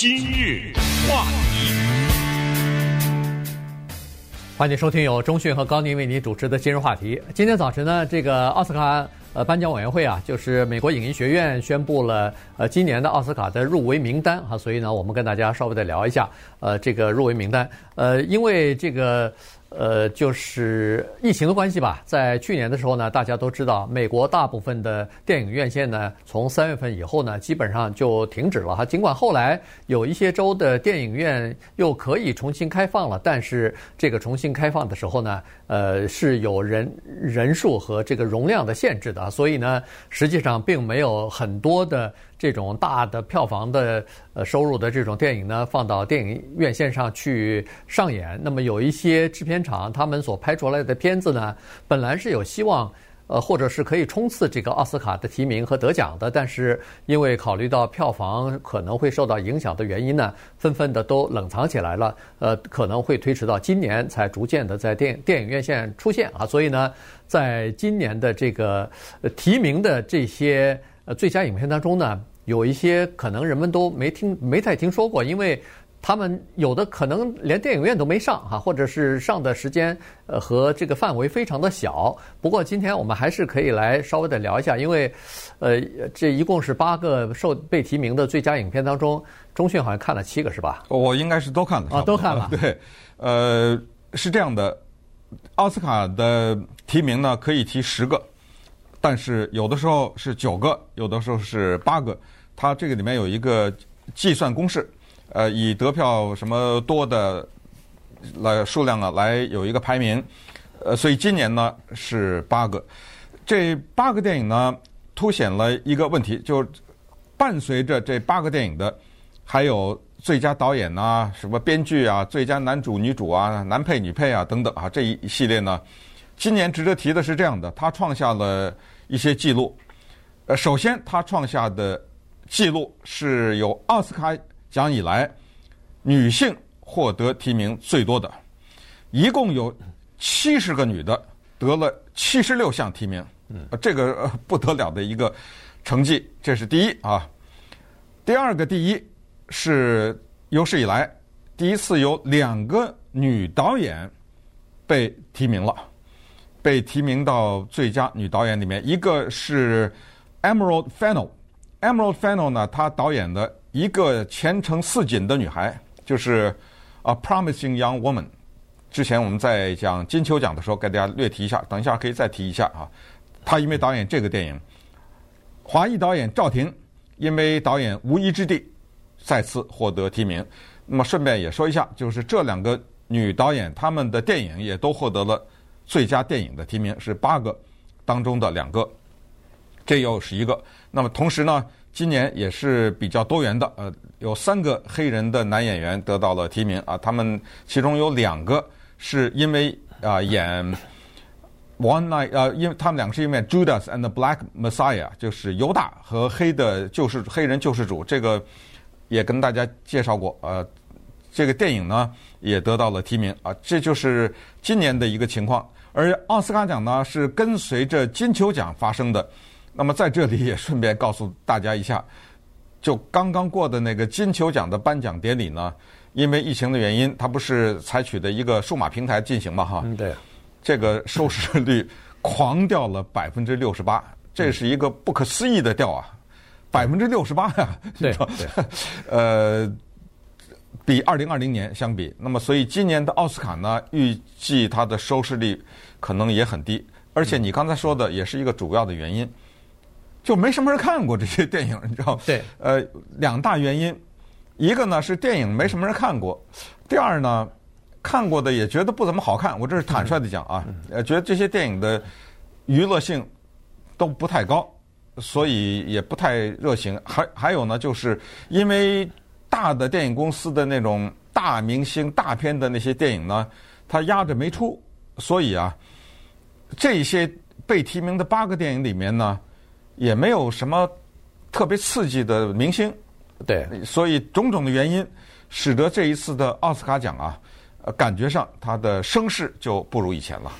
今日话题，欢迎收听由中讯和高宁为您主持的今日话题。今天早晨呢，这个奥斯卡呃颁奖委员会啊，就是美国影音学院宣布了呃今年的奥斯卡的入围名单哈，所以呢，我们跟大家稍微的聊一下呃这个入围名单。呃，因为这个。呃，就是疫情的关系吧。在去年的时候呢，大家都知道，美国大部分的电影院线呢，从三月份以后呢，基本上就停止了哈。尽管后来有一些州的电影院又可以重新开放了，但是这个重新开放的时候呢，呃，是有人人数和这个容量的限制的，所以呢，实际上并没有很多的。这种大的票房的呃收入的这种电影呢，放到电影院线上去上演。那么有一些制片厂，他们所拍出来的片子呢，本来是有希望，呃，或者是可以冲刺这个奥斯卡的提名和得奖的，但是因为考虑到票房可能会受到影响的原因呢，纷纷的都冷藏起来了。呃，可能会推迟到今年才逐渐的在电电影院线出现啊。所以呢，在今年的这个提名的这些呃最佳影片当中呢。有一些可能人们都没听、没太听说过，因为他们有的可能连电影院都没上哈，或者是上的时间呃和这个范围非常的小。不过今天我们还是可以来稍微的聊一下，因为呃这一共是八个受被提名的最佳影片当中，中讯好像看了七个是吧？我应该是都看了啊，都看了。对，呃，是这样的，奥斯卡的提名呢可以提十个，但是有的时候是九个，有的时候是八个。它这个里面有一个计算公式，呃，以得票什么多的来数量啊来有一个排名，呃，所以今年呢是八个，这八个电影呢凸显了一个问题，就伴随着这八个电影的还有最佳导演啊、什么编剧啊、最佳男主、女主啊、男配、女配啊等等啊这一系列呢，今年值得提的是这样的，他创下了一些记录，呃，首先他创下的。记录是有奥斯卡奖以来女性获得提名最多的，一共有七十个女的得了七十六项提名，嗯，这个不得了的一个成绩，这是第一啊。第二个第一是有史以来第一次有两个女导演被提名了，被提名到最佳女导演里面，一个是 Emerald Fennel，Emerald Fennel 呢，她导演的一个前程似锦的女孩，就是《A Promising Young Woman》。之前我们在讲金球奖的时候，给大家略提一下，等一下可以再提一下啊。他因为导演这个电影，华裔导演赵婷因为导演《无依之地》再次获得提名。那么顺便也说一下，就是这两个女导演，她们的电影也都获得了最佳电影的提名，是八个当中的两个。这又是一个。那么同时呢，今年也是比较多元的，呃，有三个黑人的男演员得到了提名啊，他们其中有两个是因为啊、演 One Night、呃，因为他们两个是因为 Judas and the Black Messiah，就是犹大和黑的救世黑人救世主，这个也跟大家介绍过，呃，这个电影呢也得到了提名啊，这就是今年的一个情况。而奥斯卡奖呢是跟随着金球奖发生的。那么在这里也顺便告诉大家一下，就刚刚过的那个金球奖的颁奖典礼呢，因为疫情的原因，它不是采取的一个数码平台进行嘛，哈，嗯，对，这个收视率狂掉了百分之六十八，这是一个不可思议的掉啊，百分之六十八呀，对，呃，比二零二零年相比，那么所以今年的奥斯卡呢，预计它的收视率可能也很低，而且你刚才说的也是一个主要的原因。就没什么人看过这些电影，你知道吗？对。呃，两大原因，一个呢是电影没什么人看过，第二呢，看过的也觉得不怎么好看。我这是坦率的讲啊，呃，觉得这些电影的娱乐性都不太高，所以也不太热情。还还有呢，就是因为大的电影公司的那种大明星大片的那些电影呢，它压着没出，所以啊，这些被提名的八个电影里面呢。也没有什么特别刺激的明星，对，所以种种的原因，使得这一次的奥斯卡奖啊，呃，感觉上它的声势就不如以前了。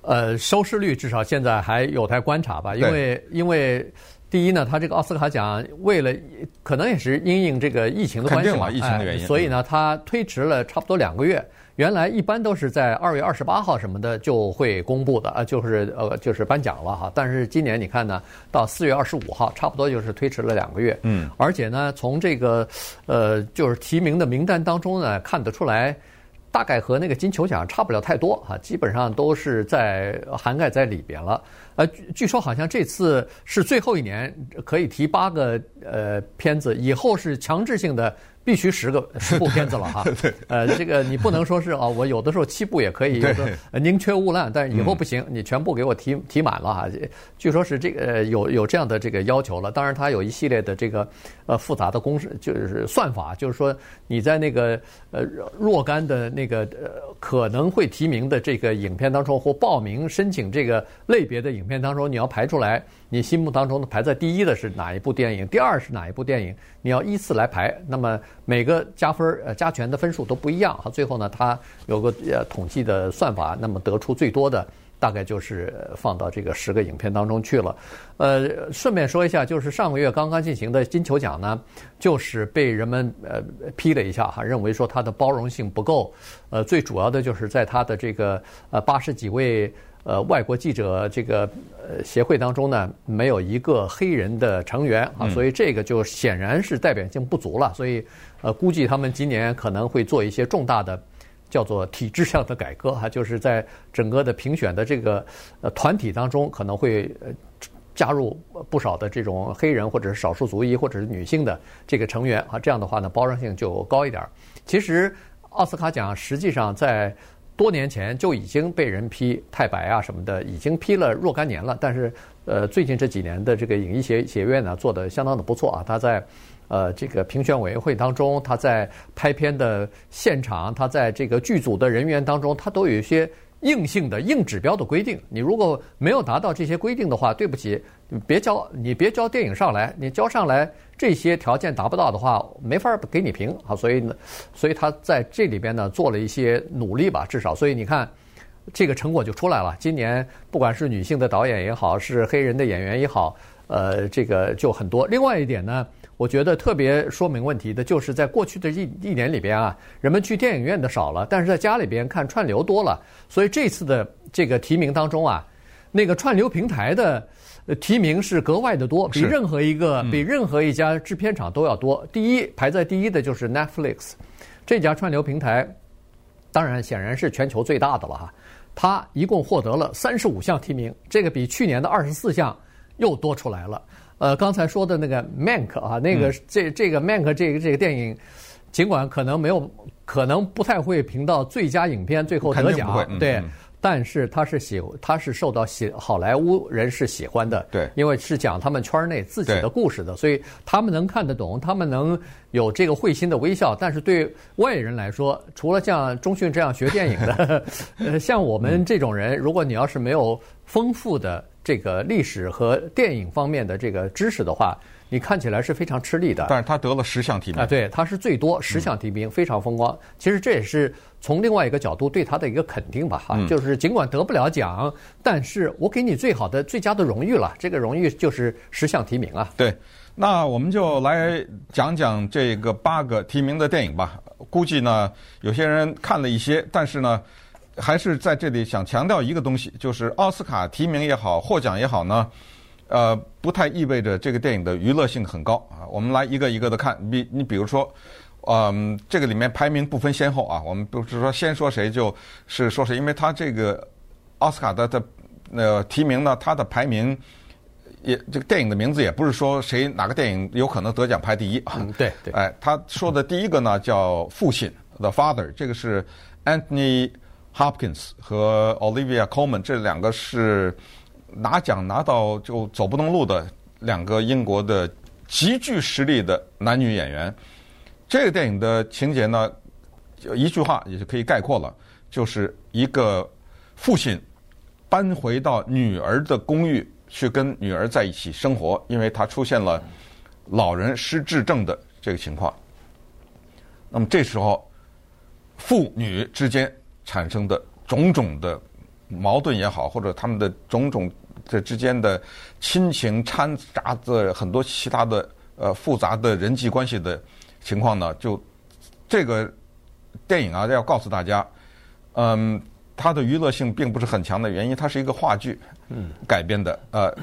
呃，收视率至少现在还有待观察吧，因为因为第一呢，他这个奥斯卡奖为了可能也是因应这个疫情的关系嘛，疫情的原因，哎，所以呢，他推迟了差不多两个月。原来一般都是在二月二十八号什么的就会公布的啊，就是呃就是颁奖了哈。但是今年你看呢，到四月二十五号，差不多就是推迟了两个月。嗯，而且呢，从这个呃就是提名的名单当中呢，看得出来，大概和那个金球奖差不了太多啊，基本上都是在涵盖在里边了。呃，据说好像这次是最后一年可以提八个呃片子，以后是强制性的。必须十个 十部片子了哈，呃，这个你不能说是啊，我有的时候七部也可以，有的宁缺毋滥，但是以后不行，你全部给我提提满了哈。据说是这个有有这样的这个要求了，当然它有一系列的这个呃复杂的公式，就是算法，就是说你在那个呃若干的那个呃可能会提名的这个影片当中，或报名申请这个类别的影片当中，你要排出来。你心目当中的排在第一的是哪一部电影？第二是哪一部电影？你要依次来排。那么每个加分呃加权的分数都不一样哈。最后呢，它有个呃统计的算法，那么得出最多的大概就是放到这个十个影片当中去了。呃，顺便说一下，就是上个月刚刚进行的金球奖呢，就是被人们呃批了一下哈，认为说它的包容性不够。呃，最主要的就是在它的这个呃八十几位。呃，外国记者这个呃协会当中呢，没有一个黑人的成员啊，所以这个就显然是代表性不足了。所以呃，估计他们今年可能会做一些重大的叫做体制上的改革哈，就是在整个的评选的这个呃团体当中，可能会加入不少的这种黑人或者是少数族裔或者是女性的这个成员啊，这样的话呢，包容性就高一点。其实奥斯卡奖实际上在。多年前就已经被人批太白啊什么的，已经批了若干年了。但是，呃，最近这几年的这个影艺协协院呢，做得相当的不错啊。他在，呃，这个评选委员会当中，他在拍片的现场，他在这个剧组的人员当中，他都有一些。硬性的硬指标的规定，你如果没有达到这些规定的话，对不起，别交，你别交电影上来，你交上来这些条件达不到的话，没法给你评啊。所以呢，所以他在这里边呢做了一些努力吧，至少，所以你看，这个成果就出来了。今年不管是女性的导演也好，是黑人的演员也好，呃，这个就很多。另外一点呢。我觉得特别说明问题的，就是在过去的一一年里边啊，人们去电影院的少了，但是在家里边看串流多了，所以这次的这个提名当中啊，那个串流平台的提名是格外的多，比任何一个比任何一家制片厂都要多。第一排在第一的就是 Netflix，这家串流平台，当然显然是全球最大的了哈，它一共获得了三十五项提名，这个比去年的二十四项又多出来了。呃，刚才说的那个 Mank 啊，那个这这个 Mank 这个这个电影，尽管可能没有，可能不太会评到最佳影片，最后得奖，对。但是他是喜，他是受到喜好莱坞人士喜欢的，对，因为是讲他们圈内自己的故事的，所以他们能看得懂，他们能有这个会心的微笑。但是对外人来说，除了像中迅这样学电影的，呃，像我们这种人，如果你要是没有丰富的这个历史和电影方面的这个知识的话，你看起来是非常吃力的。但是他得了十项提名啊，对，他是最多十项提名，非常风光。其实这也是。从另外一个角度对他的一个肯定吧，哈，就是尽管得不了奖，但是我给你最好的、最佳的荣誉了。这个荣誉就是十项提名啊。对，那我们就来讲讲这个八个提名的电影吧。估计呢，有些人看了一些，但是呢，还是在这里想强调一个东西，就是奥斯卡提名也好，获奖也好呢，呃，不太意味着这个电影的娱乐性很高啊。我们来一个一个的看，比你比如说。嗯，这个里面排名不分先后啊，我们不是说先说谁就是说谁，因为他这个奥斯卡的的呃提名呢，他的排名也这个电影的名字也不是说谁哪个电影有可能得奖排第一啊。嗯，对对。哎，他说的第一个呢叫《父亲》The Father，这个是 Anthony Hopkins 和 Olivia Colman 这两个是拿奖拿到就走不动路的两个英国的极具实力的男女演员。这个电影的情节呢，一句话也就可以概括了，就是一个父亲搬回到女儿的公寓去跟女儿在一起生活，因为他出现了老人失智症的这个情况。那么这时候父女之间产生的种种的矛盾也好，或者他们的种种这之间的亲情掺杂着很多其他的呃复杂的人际关系的情况呢，就这个电影啊要告诉大家，嗯，它的娱乐性并不是很强的原因，它是一个话剧改编的，呃，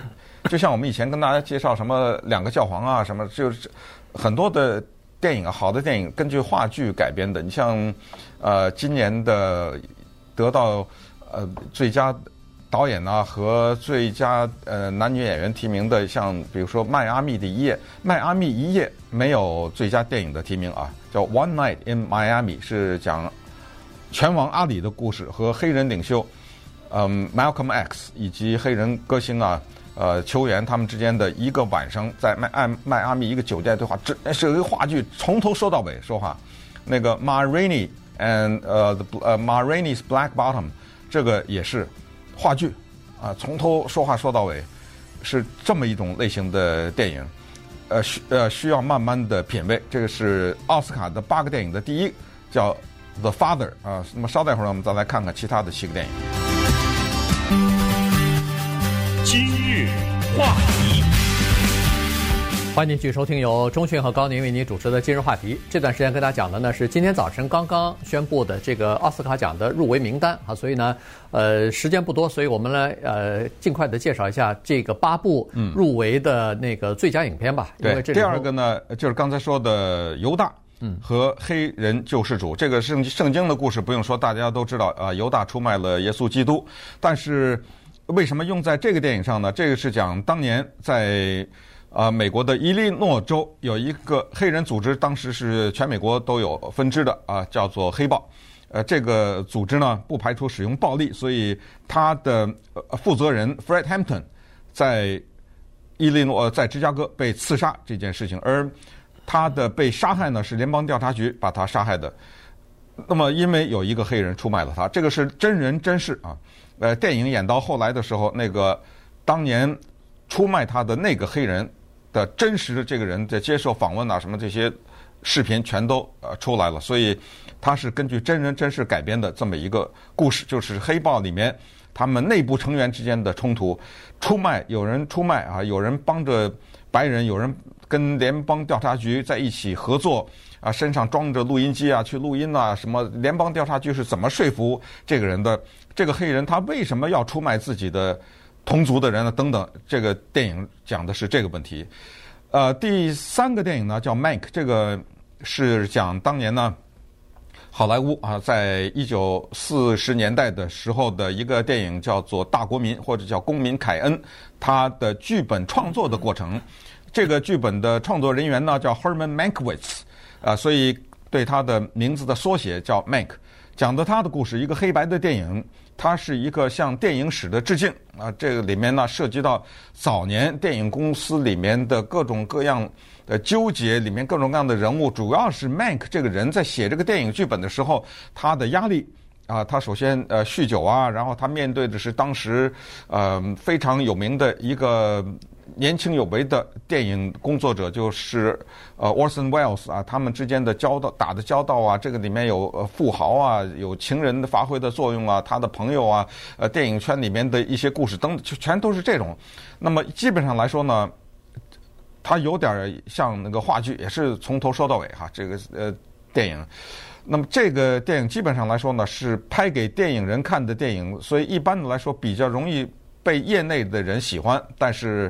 就像我们以前跟大家介绍什么两个教皇啊什么，就是很多的电影啊，好的电影根据话剧改编的，你像呃今年的得到呃最佳。导演呢、啊、和最佳呃男女演员提名的，像比如说《迈阿密的一夜》，《迈阿密一夜》没有最佳电影的提名啊，叫《One Night in Miami》，是讲拳王阿里的故事和黑人领袖嗯 Malcolm X 以及黑人歌星啊呃球员他们之间的一个晚上在迈迈迈阿密一个酒店对话，这是一个话剧，从头说到尾说话。那个 Ma Rainey and 呃呃 Ma Rainey's Black Bottom，这个也是。话剧，啊，从头说话说到尾，是这么一种类型的电影，呃需呃需要慢慢的品味。这个是奥斯卡的八个电影的第一，叫《The Father》啊。那么稍待会儿，我们再来看看其他的七个电影。今日话题。欢迎继续收听由中讯和高宁为您主持的今日话题。这段时间跟大家讲的呢是今天早晨刚刚宣布的这个奥斯卡奖的入围名单啊，所以呢，呃，时间不多，所以我们来呃尽快的介绍一下这个八部入围的那个最佳影片吧。对，第二个呢就是刚才说的犹大，嗯，和黑人救世主。这个圣圣经的故事不用说，大家都知道啊，犹大出卖了耶稣基督。但是为什么用在这个电影上呢？这个是讲当年在。啊，美国的伊利诺州有一个黑人组织，当时是全美国都有分支的啊，叫做黑豹。呃，这个组织呢不排除使用暴力，所以他的负责人 Fred Hampton 在伊利诺在芝加哥被刺杀这件事情，而他的被杀害呢是联邦调查局把他杀害的。那么因为有一个黑人出卖了他，这个是真人真事啊。呃，电影演到后来的时候，那个当年出卖他的那个黑人。的真实的这个人在接受访问啊，什么这些视频全都呃出来了，所以他是根据真人真事改编的这么一个故事，就是黑豹里面他们内部成员之间的冲突，出卖有人出卖啊，有人帮着白人，有人跟联邦调查局在一起合作啊，身上装着录音机啊去录音啊，什么联邦调查局是怎么说服这个人的？这个黑人他为什么要出卖自己的？同族的人呢？等等，这个电影讲的是这个问题。呃，第三个电影呢叫《Make》，这个是讲当年呢好莱坞啊，在一九四十年代的时候的一个电影，叫做《大国民》或者叫《公民凯恩》，他的剧本创作的过程。这个剧本的创作人员呢叫 Herman Mankiewicz，啊，所以对他的名字的缩写叫 Mank，讲的他的故事，一个黑白的电影。它是一个向电影史的致敬啊！这个里面呢涉及到早年电影公司里面的各种各样的纠结，里面各种各样的人物，主要是麦克这个人在写这个电影剧本的时候，他的压力啊，他首先呃酗酒啊，然后他面对的是当时呃非常有名的一个。年轻有为的电影工作者就是呃 Orson Welles 啊，他们之间的交道打的交道啊，这个里面有富豪啊，有情人的发挥的作用啊，他的朋友啊，呃电影圈里面的一些故事等，全都是这种。那么基本上来说呢，它有点像那个话剧，也是从头说到尾哈。这个呃电影，那么这个电影基本上来说呢，是拍给电影人看的电影，所以一般的来说比较容易被业内的人喜欢，但是。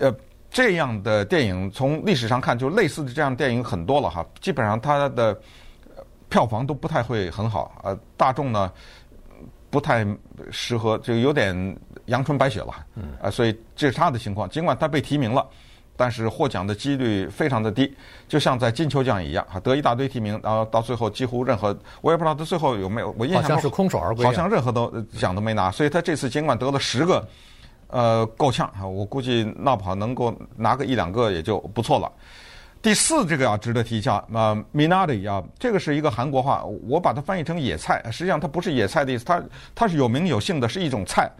呃，这样的电影从历史上看，就类似的这样电影很多了哈。基本上它的票房都不太会很好，呃，大众呢不太适合，就有点阳春白雪了。嗯。啊，所以这是他的情况。尽管他被提名了，但是获奖的几率非常的低，就像在金球奖一样，哈，得一大堆提名，然后到最后几乎任何，我也不知道他最后有没有，我印象中好像是空手而归，好像任何都奖都没拿。所以他这次尽管得了十个。呃，够呛啊！我估计闹不好能够拿个一两个也就不错了。第四，这个要值得提一下，呃，Minari 啊，这个是一个韩国话，我把它翻译成野菜，实际上它不是野菜的意思，它它是有名有姓的，是一种菜。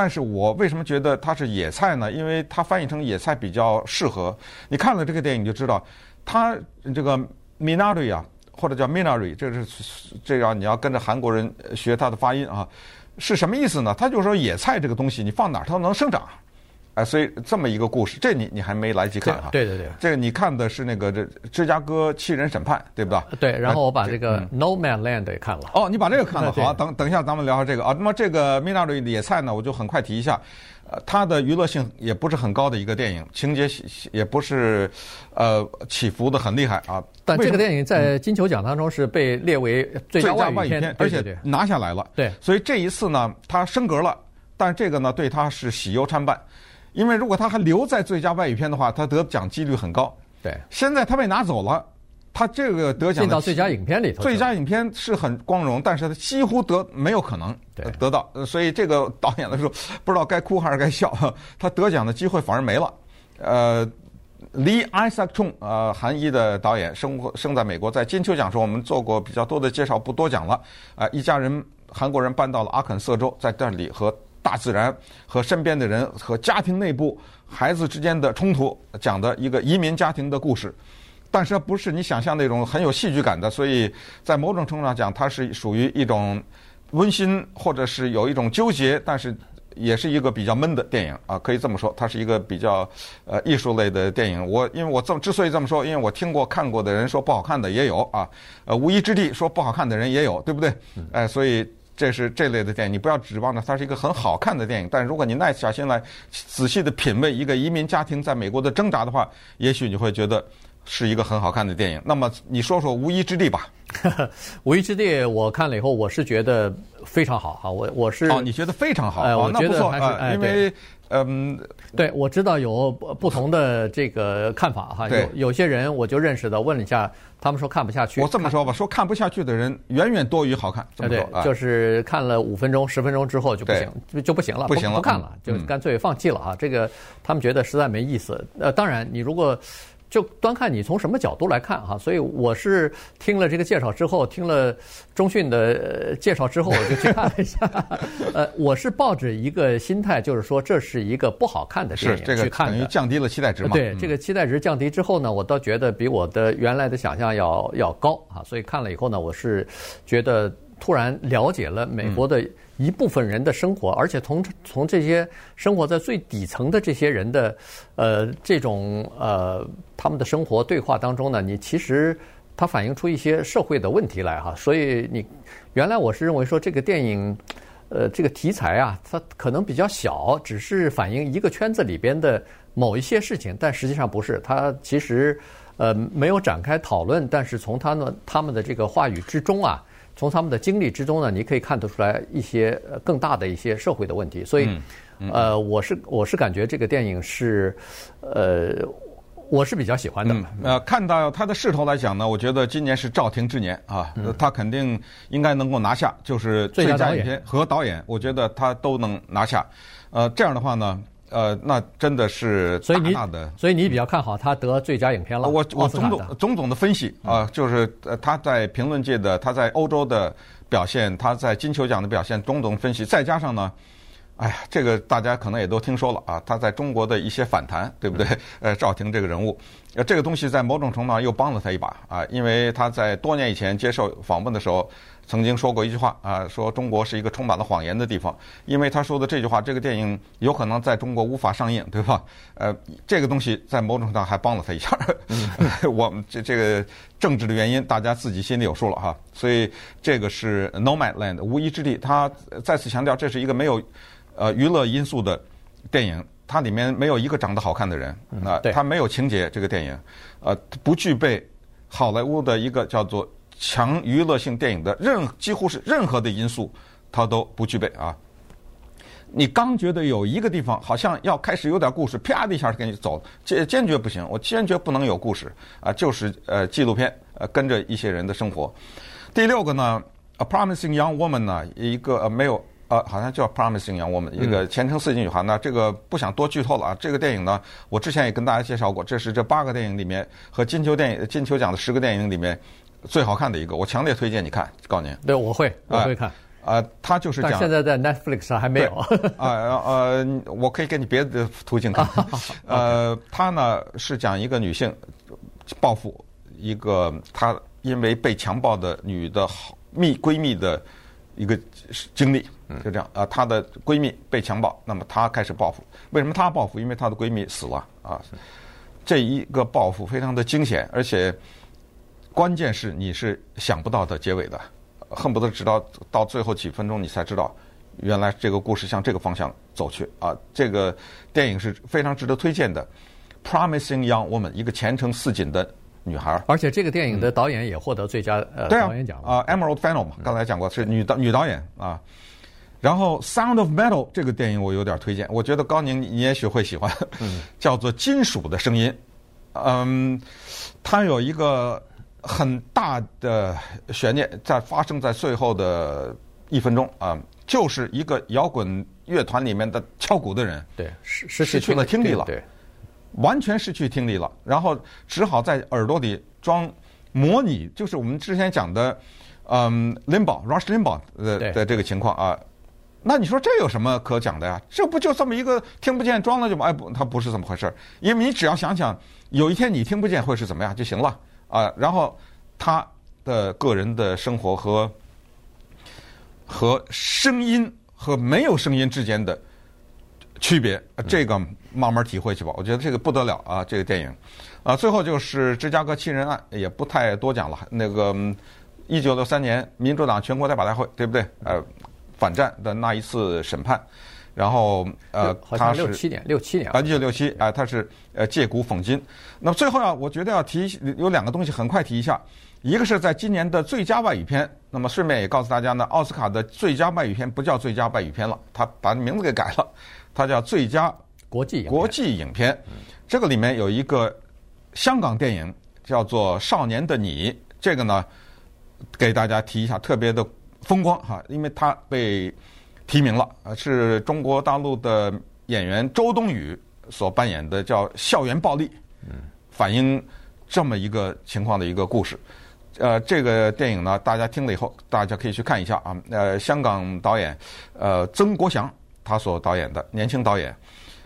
但是我为什么觉得它是野菜呢？因为它翻译成野菜比较适合。你看了这个电影就知道，它这个 Minari 啊，或者叫 Minari，这是这样你要跟着韩国人学它的发音啊。是什么意思呢？它就说野菜这个东西，你放哪儿它都能生长。哎，所以这么一个故事，这你你还没来及看哈？对对对，这个你看的是那个这芝加哥七人审判，对不对？对，然后我把这个 No Man Land 也看了。哦，你把这个看了，好，等等一下咱们聊下这个啊。那么这个 Minari 的野菜呢，我就很快提一下，呃，它的娱乐性也不是很高的一个电影，情节也不是呃起伏的很厉害啊。但这个电影在金球奖当中是被列为最佳外语片，而且拿下来了。对，所以这一次呢，它升格了，但这个呢，对它是喜忧参半。因为如果他还留在最佳外语片的话，他得奖几率很高。对，现在他被拿走了，他这个得奖进到最佳影片里头，最佳影片是很光荣，但是他几乎得没有可能得到，所以这个导演的时候不知道该哭还是该笑，他得奖的机会反而没了。呃，Lee Isaac Chung，呃，韩裔的导演，生活生在美国，在金球奖时候我们做过比较多的介绍，不多讲了。啊、呃，一家人韩国人搬到了阿肯色州，在这里和。大自然和身边的人和家庭内部孩子之间的冲突，讲的一个移民家庭的故事，但是它不是你想象那种很有戏剧感的，所以在某种程度上讲，它是属于一种温馨或者是有一种纠结，但是也是一个比较闷的电影啊，可以这么说，它是一个比较呃艺术类的电影。我因为我这么之所以这么说，因为我听过看过的人说不好看的也有啊，呃无一之地说不好看的人也有，对不对？哎，所以。这是这类的电影，你不要指望着它是一个很好看的电影。但如果你耐下心来，仔细的品味一个移民家庭在美国的挣扎的话，也许你会觉得是一个很好看的电影。那么你说说《无依之地》吧。《无依之地》我看了以后，我是觉得非常好哈。我我是哦，你觉得非常好？哎，我觉得还是哎，因为。嗯，对，我知道有不同的这个看法哈。有有些人我就认识的，问了一下，他们说看不下去。我这么说吧，说看不下去的人远远多于好看。这么说，对，就是看了五分钟、十分钟之后就不行，就就不行了，不行了，不看了，就干脆放弃了啊。这个他们觉得实在没意思。呃，当然，你如果。就端看你从什么角度来看哈，所以我是听了这个介绍之后，听了中讯的介绍之后，我就去看了一下。呃，我是抱着一个心态，就是说这是一个不好看的电影去看的，等于降低了期待值嘛。对，这个期待值降低之后呢，我倒觉得比我的原来的想象要要高啊，所以看了以后呢，我是觉得突然了解了美国的。一部分人的生活，而且从从这些生活在最底层的这些人的，呃，这种呃他们的生活对话当中呢，你其实它反映出一些社会的问题来哈。所以你原来我是认为说这个电影，呃，这个题材啊，它可能比较小，只是反映一个圈子里边的某一些事情，但实际上不是。它其实呃没有展开讨论，但是从他们他们的这个话语之中啊。从他们的经历之中呢，你可以看得出来一些更大的一些社会的问题。所以，呃，我是我是感觉这个电影是，呃，我是比较喜欢的。嗯、呃，看到它的势头来讲呢，我觉得今年是赵婷之年啊，他肯定应该能够拿下，就是最佳影片和导演，我觉得他都能拿下。呃，这样的话呢。呃，那真的是大大的，所以你，所以你比较看好他得最佳影片了。我我种种种种的分析啊，就是呃他在评论界的，他在欧洲的表现，他在金球奖的表现，种种分析，再加上呢，哎呀，这个大家可能也都听说了啊，他在中国的一些反弹，对不对？呃，赵婷这个人物，呃，这个东西在某种程度上又帮了他一把啊，因为他在多年以前接受访问的时候。曾经说过一句话啊，说中国是一个充满了谎言的地方，因为他说的这句话，这个电影有可能在中国无法上映，对吧？呃，这个东西在某种程度上还帮了他一下。嗯、我们这这个政治的原因，大家自己心里有数了哈。所以这个是 Nomadland 无依之地，他再次强调这是一个没有呃娱乐因素的电影，它里面没有一个长得好看的人啊，它没有情节，这个电影呃不具备好莱坞的一个叫做。强娱乐性电影的任几乎是任何的因素，它都不具备啊！你刚觉得有一个地方好像要开始有点故事，啪的一下给你走，坚坚决不行，我坚决不能有故事啊！就是呃纪录片，呃跟着一些人的生活。第六个呢，《A Promising Young Woman》呢，一个呃没有呃好像叫《Promising Young Woman》，一个前程似锦女孩。那这个不想多剧透了啊！这个电影呢，我之前也跟大家介绍过，这是这八个电影里面和金球电影金球奖的十个电影里面。最好看的一个，我强烈推荐你看，告诉您。对，我会，我会看。啊、呃，他就是讲。但现在在 Netflix 上还没有。啊呃，呃，我可以给你别的途径看。呃，他呢是讲一个女性报复一个她因为被强暴的女的好蜜闺蜜的一个经历，就这样啊。她的闺蜜被强暴，那么她开始报复。为什么她报复？因为她的闺蜜死了啊。这一个报复非常的惊险，而且关键是你是想不到的结尾的，恨不得直到到最后几分钟你才知道，原来这个故事向这个方向走去啊。这个电影是非常值得推荐的，《Promising Young Woman》，一个前程似锦的。女孩，而且这个电影的导演也获得最佳呃导演奖啊，Emerald Fennell 嘛，刚才讲过是女导女导演啊。然后《Sound of Metal》这个电影我有点推荐，我觉得高宁你也许会喜欢，叫做《金属的声音》。嗯，它有一个很大的悬念在发生在最后的一分钟啊，就是一个摇滚乐团里面的敲鼓的人对失失去了听力了。对。完全失去听力了，然后只好在耳朵里装模拟，就是我们之前讲的，嗯，Limbaugh，Rush Limbaugh 的的这个情况啊。那你说这有什么可讲的呀？这不就这么一个听不见装了就哎不，它不是这么回事儿。因为你只要想想，有一天你听不见会是怎么样就行了啊。然后他的个人的生活和和声音和没有声音之间的。区别，这个慢慢体会去吧。我觉得这个不得了啊，这个电影，啊，最后就是芝加哥七人案，也不太多讲了。那个一九六三年民主党全国代表大会，对不对？呃，反战的那一次审判，然后呃，他是六七年，六七年，啊，一九六七啊，他是呃借古讽今。那么最后啊，我觉得要提有两个东西，很快提一下。一个是在今年的最佳外语片，那么顺便也告诉大家呢，奥斯卡的最佳外语片不叫最佳外语片了，他把名字给改了。它叫最佳国际国际影片，这个里面有一个香港电影叫做《少年的你》，这个呢给大家提一下，特别的风光哈，因为它被提名了，啊，是中国大陆的演员周冬雨所扮演的叫校园暴力，嗯反映这么一个情况的一个故事。呃，这个电影呢，大家听了以后，大家可以去看一下啊。呃，香港导演呃曾国祥。他所导演的年轻导演，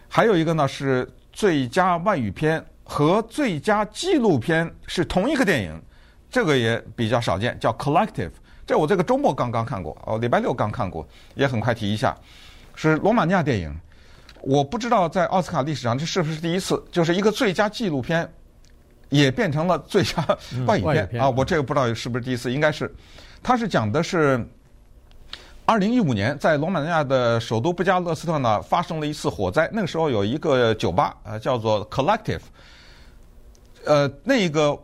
还有一个呢是最佳外语片和最佳纪录片是同一个电影，这个也比较少见，叫《Collective》。这我这个周末刚刚看过，哦，礼拜六刚看过，也很快提一下，是罗马尼亚电影。我不知道在奥斯卡历史上这是不是第一次，就是一个最佳纪录片也变成了最佳 外语片，嗯，啊！我这个不知道是不是第一次，应该是。它是讲的是。二零一五年，在罗马尼亚的首都布加勒斯特呢，发生了一次火灾。那个时候有一个酒吧，呃，叫做 Collective。呃，那个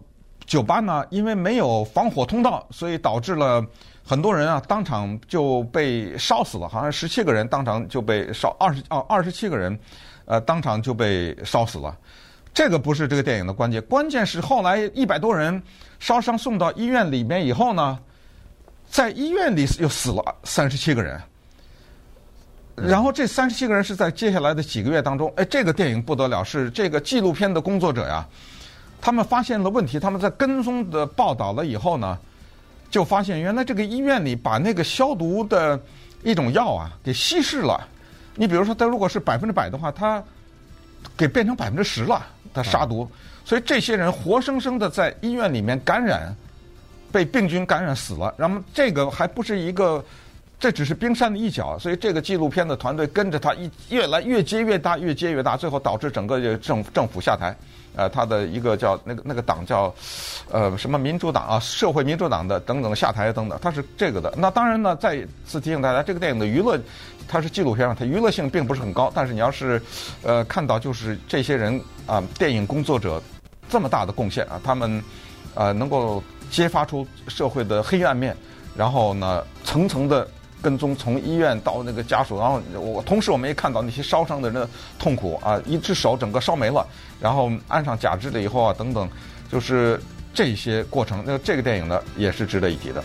酒吧呢，因为没有防火通道，所以导致了很多人啊，当场就被烧死了。好像十七个人当场就被烧，二十哦，二十七个人，呃，当场就被烧死了。这个不是这个电影的关键，关键是后来一百多人烧伤送到医院里面以后呢。在医院里又死了三十七个人，然后这三十七个人是在接下来的几个月当中，哎，这个电影不得了，是这个纪录片的工作者呀，他们发现了问题，他们在跟踪的报道了以后呢，就发现原来这个医院里把那个消毒的一种药啊给稀释了，你比如说，它如果是百分之百的话，它给变成百分之十了，它杀毒，所以这些人活生生的在医院里面感染。被病菌感染死了，然后这个还不是一个，这只是冰山的一角，所以这个纪录片的团队跟着他一越来越接越大，越接越大，最后导致整个政政府下台，呃，他的一个叫那个那个党叫，呃，什么民主党啊，社会民主党的等等下台等等，他是这个的。那当然呢，再次提醒大家，这个电影的娱乐，它是纪录片，它娱乐性并不是很高，但是你要是，呃，看到就是这些人啊，电影工作者这么大的贡献啊，他们，呃，能够。揭发出社会的黑暗面，然后呢，层层的跟踪，从医院到那个家属，然后我同时我们也看到那些烧伤的人的痛苦啊，一只手整个烧没了，然后安上假肢了以后啊，等等，就是这些过程。那这个电影呢，也是值得一提的。